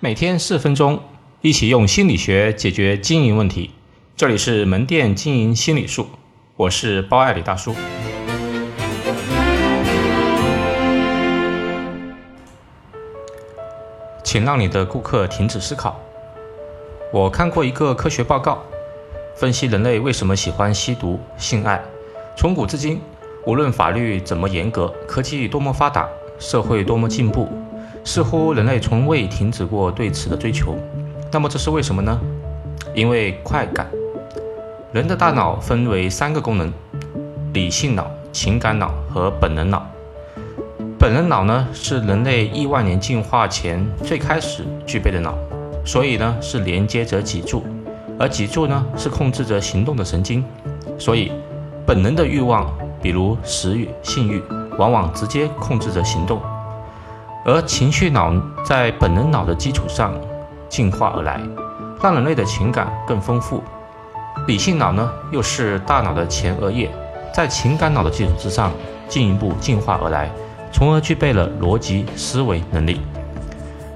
每天四分钟，一起用心理学解决经营问题。这里是门店经营心理术，我是包爱李大叔。请让你的顾客停止思考。我看过一个科学报告，分析人类为什么喜欢吸毒、性爱。从古至今，无论法律怎么严格，科技多么发达，社会多么进步。似乎人类从未停止过对此的追求，那么这是为什么呢？因为快感。人的大脑分为三个功能：理性脑、情感脑和本能脑。本能脑呢是人类亿万年进化前最开始具备的脑，所以呢是连接着脊柱，而脊柱呢是控制着行动的神经，所以本能的欲望，比如食欲、性欲，往往直接控制着行动。而情绪脑在本能脑的基础上进化而来，让人类的情感更丰富。理性脑呢，又是大脑的前额叶，在情感脑的基础之上进一步进化而来，从而具备了逻辑思维能力。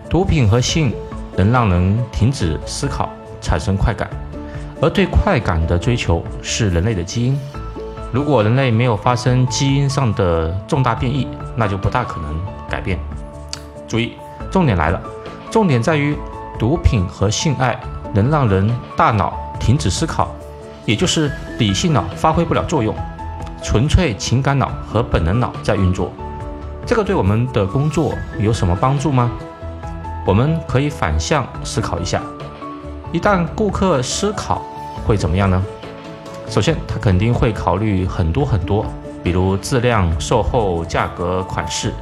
毒品和性能让人停止思考，产生快感，而对快感的追求是人类的基因。如果人类没有发生基因上的重大变异，那就不大可能改变。注意，重点来了，重点在于毒品和性爱能让人大脑停止思考，也就是理性脑发挥不了作用，纯粹情感脑和本能脑在运作。这个对我们的工作有什么帮助吗？我们可以反向思考一下，一旦顾客思考会怎么样呢？首先，他肯定会考虑很多很多，比如质量、售后、价格、款式。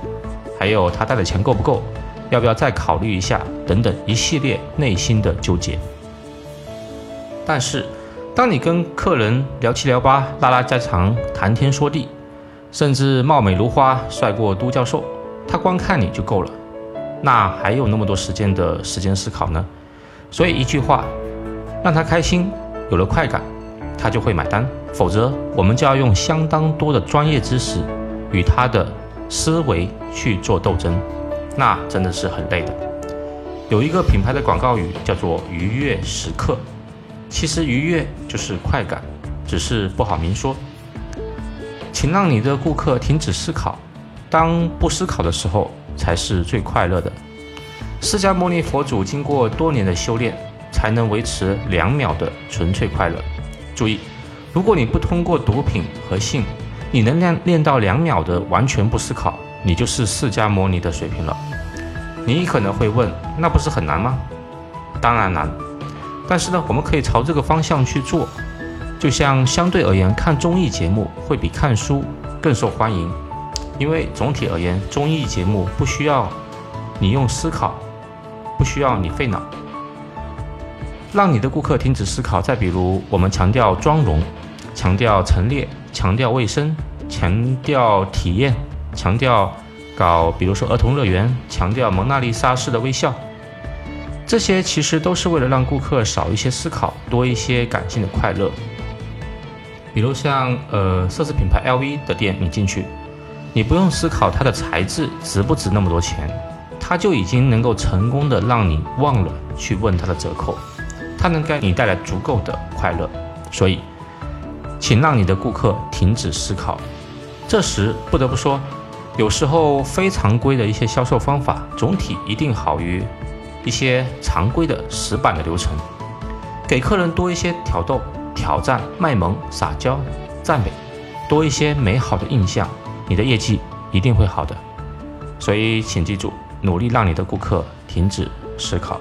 还有他带的钱够不够，要不要再考虑一下，等等一系列内心的纠结。但是，当你跟客人聊七聊八、拉拉家常、谈天说地，甚至貌美如花、帅过都教授，他光看你就够了，那还有那么多时间的时间思考呢？所以一句话，让他开心，有了快感，他就会买单。否则，我们就要用相当多的专业知识与他的。思维去做斗争，那真的是很累的。有一个品牌的广告语叫做“愉悦时刻”，其实愉悦就是快感，只是不好明说。请让你的顾客停止思考，当不思考的时候才是最快乐的。释迦牟尼佛祖经过多年的修炼，才能维持两秒的纯粹快乐。注意，如果你不通过毒品和性，你能练练到两秒的完全不思考，你就是释迦牟尼的水平了。你可能会问，那不是很难吗？当然难，但是呢，我们可以朝这个方向去做。就像相对而言，看综艺节目会比看书更受欢迎，因为总体而言，综艺节目不需要你用思考，不需要你费脑，让你的顾客停止思考。再比如，我们强调妆容，强调陈列。强调卫生，强调体验，强调搞，比如说儿童乐园，强调蒙娜丽莎式的微笑，这些其实都是为了让顾客少一些思考，多一些感性的快乐。比如像呃奢侈品牌 LV 的店，你进去，你不用思考它的材质值不值那么多钱，它就已经能够成功的让你忘了去问它的折扣，它能给你带来足够的快乐，所以。请让你的顾客停止思考。这时不得不说，有时候非常规的一些销售方法，总体一定好于一些常规的死板的流程。给客人多一些挑逗、挑战、卖萌、撒娇、赞美，多一些美好的印象，你的业绩一定会好的。所以，请记住，努力让你的顾客停止思考。